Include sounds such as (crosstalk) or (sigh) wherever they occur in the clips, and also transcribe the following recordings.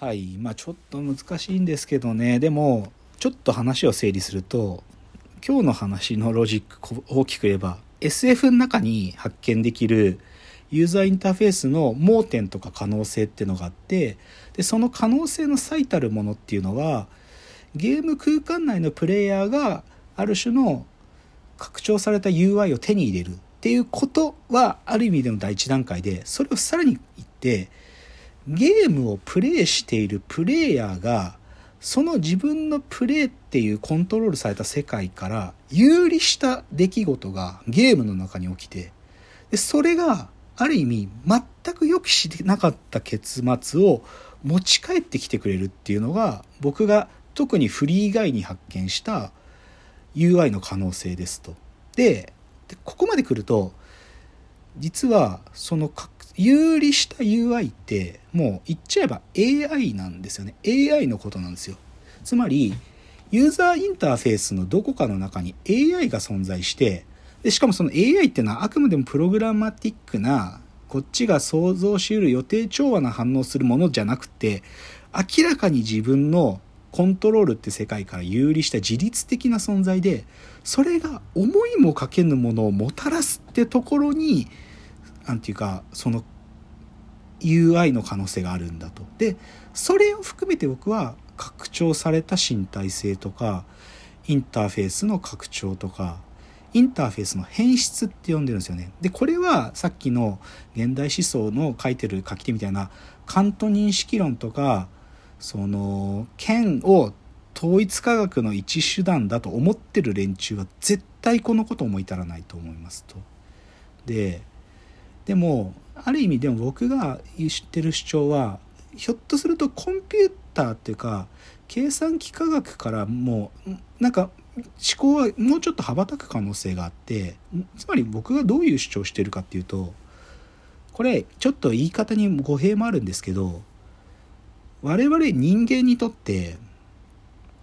はいまあちょっと難しいんですけどね。でもちょっと話を整理すると今日の話のロジック大きく言えば SF の中に発見できるユーザーインターフェースの盲点とか可能性っていうのがあってでその可能性の最たるものっていうのはゲーム空間内のプレイヤーがある種の拡張された UI を手に入れるっていうことはある意味での第一段階でそれをさらに言ってゲームをプレイしているプレイヤーがその自分のプレイっていうコントロールされた世界から有利した出来事がゲームの中に起きてでそれがある意味全く予期してなかった結末を持ち帰ってきてくれるっていうのが僕が特にフリー以外に発見した UI の可能性ですと。でここまで来ると実はその有利した UI ってもう言っちゃえば AI なんですよね。AI のことなんですよ。つまりユーザーインターフェースのどこかの中に AI が存在してでしかもその AI っていうのはあくまでもプログラマティックなこっちが想像しうる予定調和な反応するものじゃなくて明らかに自分のコントロールって世界から有利した自律的な存在でそれが思いもかけぬものをもたらすってところに何て言うかその UI の可能性があるんだと。でそれを含めて僕は拡張された身体性とかインターフェースの拡張とかインターフェースの変質って呼んでるんですよね。でこれはさっきの現代思想の書いてる書き手みたいなカント認識論とかその剣を統一科学の一手段だと思ってる連中は絶対このこと思い至らないと思いますと。ででもある意味でも僕が知ってる主張はひょっとするとコンピューターっていうか計算機科学からもうなんか思考はもうちょっと羽ばたく可能性があってつまり僕がどういう主張してるかっていうとこれちょっと言い方に語弊もあるんですけど我々人間にとって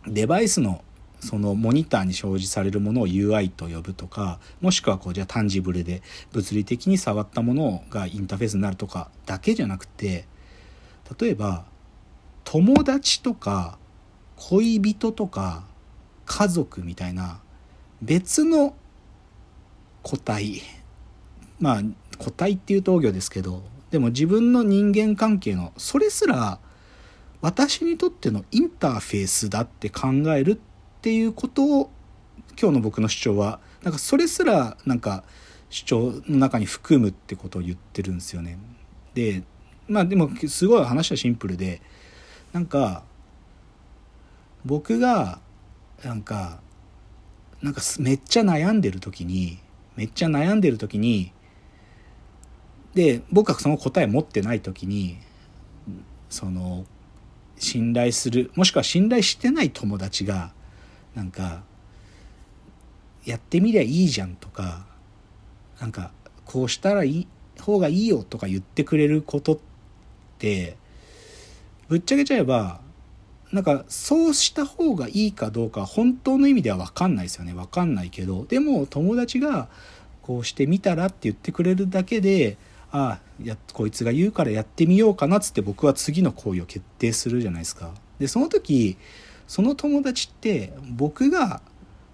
デバイスのそのモニターに表示されるものを UI と呼ぶとかもしくはこうじゃあタンジブルで物理的に触ったものがインターフェースになるとかだけじゃなくて例えば友達とか恋人とか家族みたいな別の個体まあ個体っていうと業ですけどでも自分の人間関係のそれすら私にとってのインターフェースだって考えるっっていうことを今日の僕の主張はなんかそれすらなんか主張の中に含むってことを言ってるんですよね。でまあでもすごい話はシンプルでなんか僕がなんかなんかめっちゃ悩んでる時にめっちゃ悩んでる時にで僕はその答え持ってない時にその信頼するもしくは信頼してない友達がなんかやってみりゃいいじゃんとかなんかこうしたらいい方がいいよとか言ってくれることってぶっちゃけちゃえばなんかそうした方がいいかどうか本当の意味では分かんないですよね分かんないけどでも友達がこうしてみたらって言ってくれるだけでああやこいつが言うからやってみようかなっつって僕は次の行為を決定するじゃないですか。でその時その友達って僕が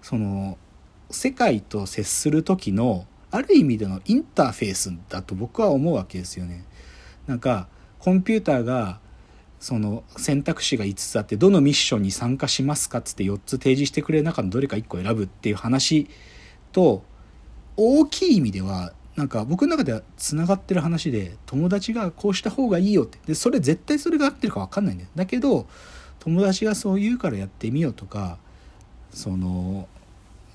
その世界と接する時のある意味でのインターフェースだと僕は思うわけですよね。なんかコンピューターがその選択肢が5つあってどのミッションに参加しますかっつって4つ提示してくれる中のどれか1個選ぶっていう話と大きい意味ではなんか僕の中ではつながってる話で友達がこうした方がいいよってでそれ絶対それが合ってるか分かんないんだよだけど友達がそう言うからやってみようとかその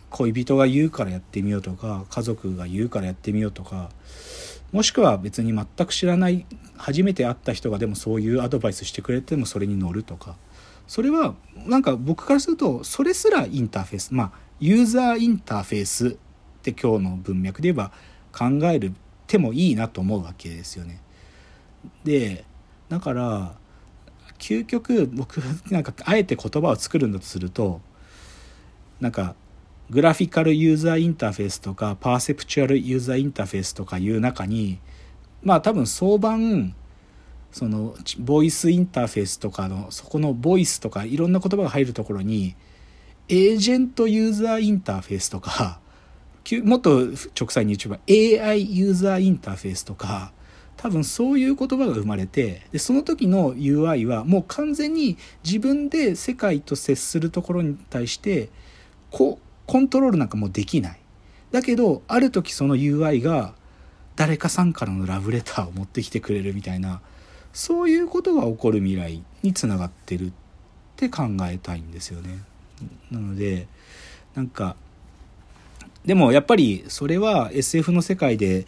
恋人が言うからやってみようとか家族が言うからやってみようとかもしくは別に全く知らない初めて会った人がでもそういうアドバイスしてくれてもそれに乗るとかそれはなんか僕からするとそれすらインターフェースまあユーザーインターフェースって今日の文脈で言えば考えるてもいいなと思うわけですよね。でだから究極僕なんかあえて言葉を作るんだとするとなんかグラフィカルユーザーインターフェースとかパーセプチュアルユーザーインターフェースとかいう中にまあ多分相番そのボイスインターフェースとかのそこのボイスとかいろんな言葉が入るところにエージェントユーザーインターフェースとか (laughs) もっと直裁に言えば AI ユーザーインターフェースとか多分そういう言葉が生まれてでその時の UI はもう完全に自分で世界と接するところに対してこコントロールなんかもうできないだけどある時その UI が誰かさんからのラブレターを持ってきてくれるみたいなそういうことが起こる未来につながってるって考えたいんですよね。なのでなんかでもやっぱりそれは SF の世界で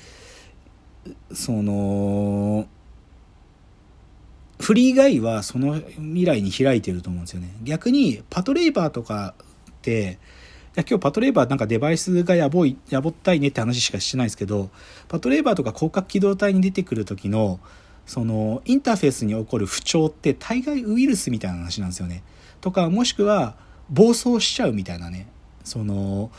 そのフリーガイはその未来に開いてると思うんですよね逆にパトレイバーとかっていや今日パトレーバーなんかデバイスがやぼいやぼったいねって話しかしてないですけどパトレーバーとか広角機動隊に出てくる時のそのインターフェースに起こる不調って大概ウイルスみたいな話なんですよね。とかもしくは暴走しちゃうみたいなねその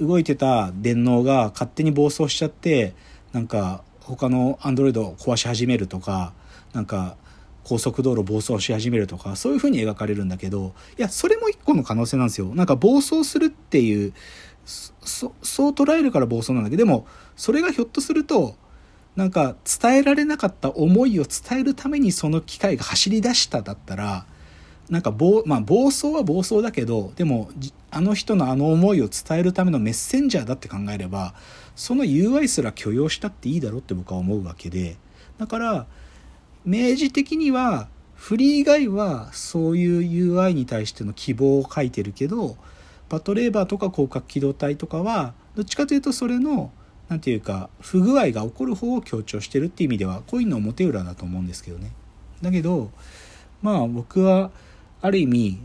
動いてた電脳が勝手に暴走しちゃってなんか他のアンドロイドを壊し始めるとかなんか高速道路暴走し始めるとかそういう風に描かれるんだけどいやそれも一個の可能性なんですよ。なんか暴走するっていうそう捉えるから暴走なんだけどでもそれがひょっとするとなんか伝えられなかった思いを伝えるためにその機械が走り出しただったらなんか暴,、まあ、暴走は暴走だけどでもあの人のあの思いを伝えるためのメッセンジャーだって考えればその UI すら許容したっていいだろうって僕は思うわけでだから明示的にはフリー以外はそういう UI に対しての希望を書いてるけどパトレーバーとか広角機動隊とかはどっちかというとそれの何て言うか不具合が起こる方を強調してるっていう意味ではコインの表裏だと思うんですけどね。だけどまあ僕はある意味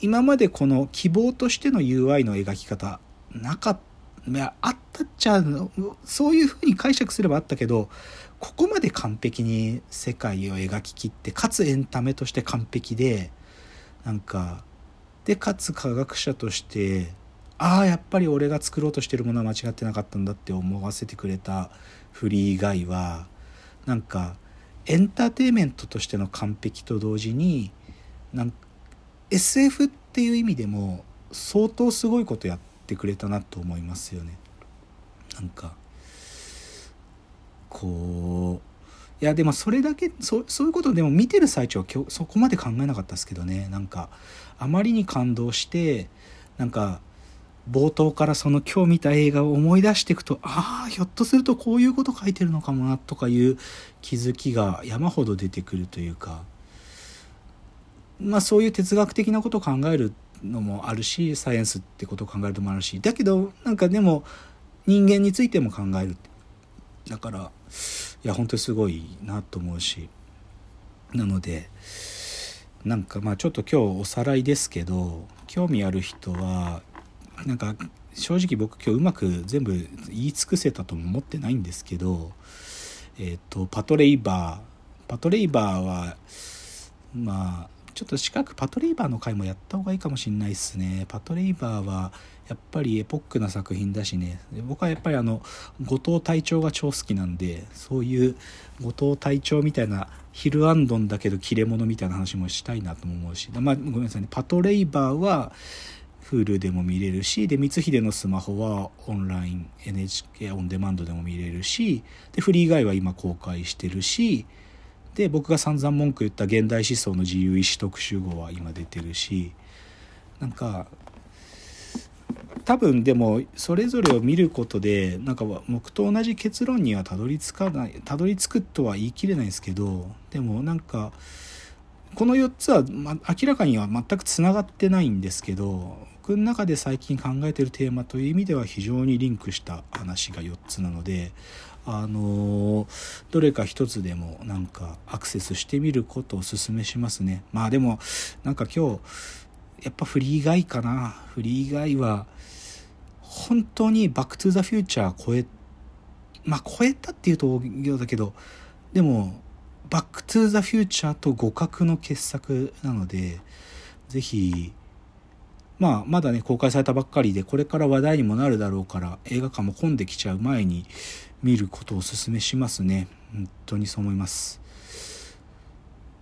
今までこの希望としての UI の描き方なかったいやあったっちゃそういうふうに解釈すればあったけどここまで完璧に世界を描ききってかつエンタメとして完璧でなんかでかつ科学者としてああやっぱり俺が作ろうとしてるものは間違ってなかったんだって思わせてくれたフリーガイはなんかエンターテインメントとしての完璧と同時になんか SF っていう意味でも相当すごいことやってくれたなと思いますよね。なんかこういやでもそれだけそそういうことでも見てる最中は今日そこまで考えなかったですけどねなんかあまりに感動してなんか冒頭からその今日見た映画を思い出していくとああひょっとするとこういうこと書いてるのかもなとかいう気づきが山ほど出てくるというかまあそういう哲学的なことを考えるのもあるしサイエンスってことを考えるのもあるしだけどなんかでも人間についても考えるだからいや本当にすごいなと思うしなのでなんかまあちょっと今日おさらいですけど興味ある人はなんか正直僕今日うまく全部言い尽くせたとも思ってないんですけどえっ、ー、とパトレイバー。パトレイバーはまあちょっと近くパトレイバーの回もやった方がいいかもしんないっすね。パトレイバーはやっぱりエポックな作品だしね。僕はやっぱりあの、後藤隊長が超好きなんで、そういう後藤隊長みたいなヒルアンドンだけど切れ者みたいな話もしたいなとも思うし。まあ、ごめんなさいね。パトレイバーは、Hulu でも見れるし、で、光秀のスマホはオンライン、NHK オンデマンドでも見れるし、で、フリーガイは今公開してるし、で僕が散々文句言った現代思想の自由意志特集号は今出てるしなんか多分でもそれぞれを見ることでなんか僕と同じ結論にはたどり着かないたどり着くとは言い切れないですけどでもなんかこの4つは、ま、明らかには全くつながってないんですけど僕の中で最近考えてるテーマという意味では非常にリンクした話が4つなのであのどれか一つでもなんかアクセスしてみることをお勧めしますね。まあでもなんか今日やっぱフリーガイかな。フリーガイは本当にバックトゥザフューチャー超えまあ超えたっていうと大だけどでもバックトゥザフューチャーと互角の傑作なのでぜひまあ、まだね、公開されたばっかりで、これから話題にもなるだろうから、映画館も混んできちゃう前に見ることをお勧めしますね。本当にそう思います。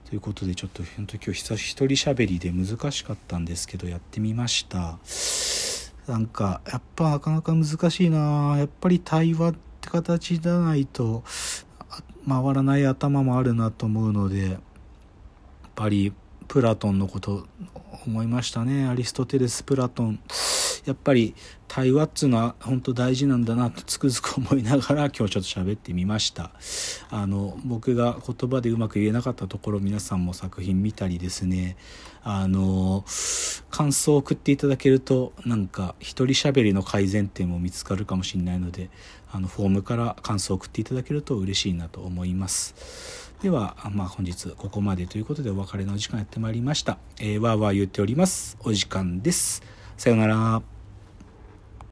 ということでちょっと本当今日久し一人喋りで難しかったんですけどやってみましたなんかやっぱなかなか難しいなやっぱり対話って形じゃないと回らない頭もあるなと思うのでやっぱりプラトンのこと思いましたねアリストテレスプラトンやっぱり対話っつうのは本当大事なんだなとつくづく思いながら今日ちょっと喋ってみました。あの僕が言葉でうまく言えなかったところ皆さんも作品見たりですね。あの感想を送っていただけるとなんか一人喋りの改善点も見つかるかもしれないのであのフォームから感想を送っていただけると嬉しいなと思います。では、まあ、本日ここまでということでお別れのお時間やってまいりました、えー、わーわー言っております。お時間です。さようなら。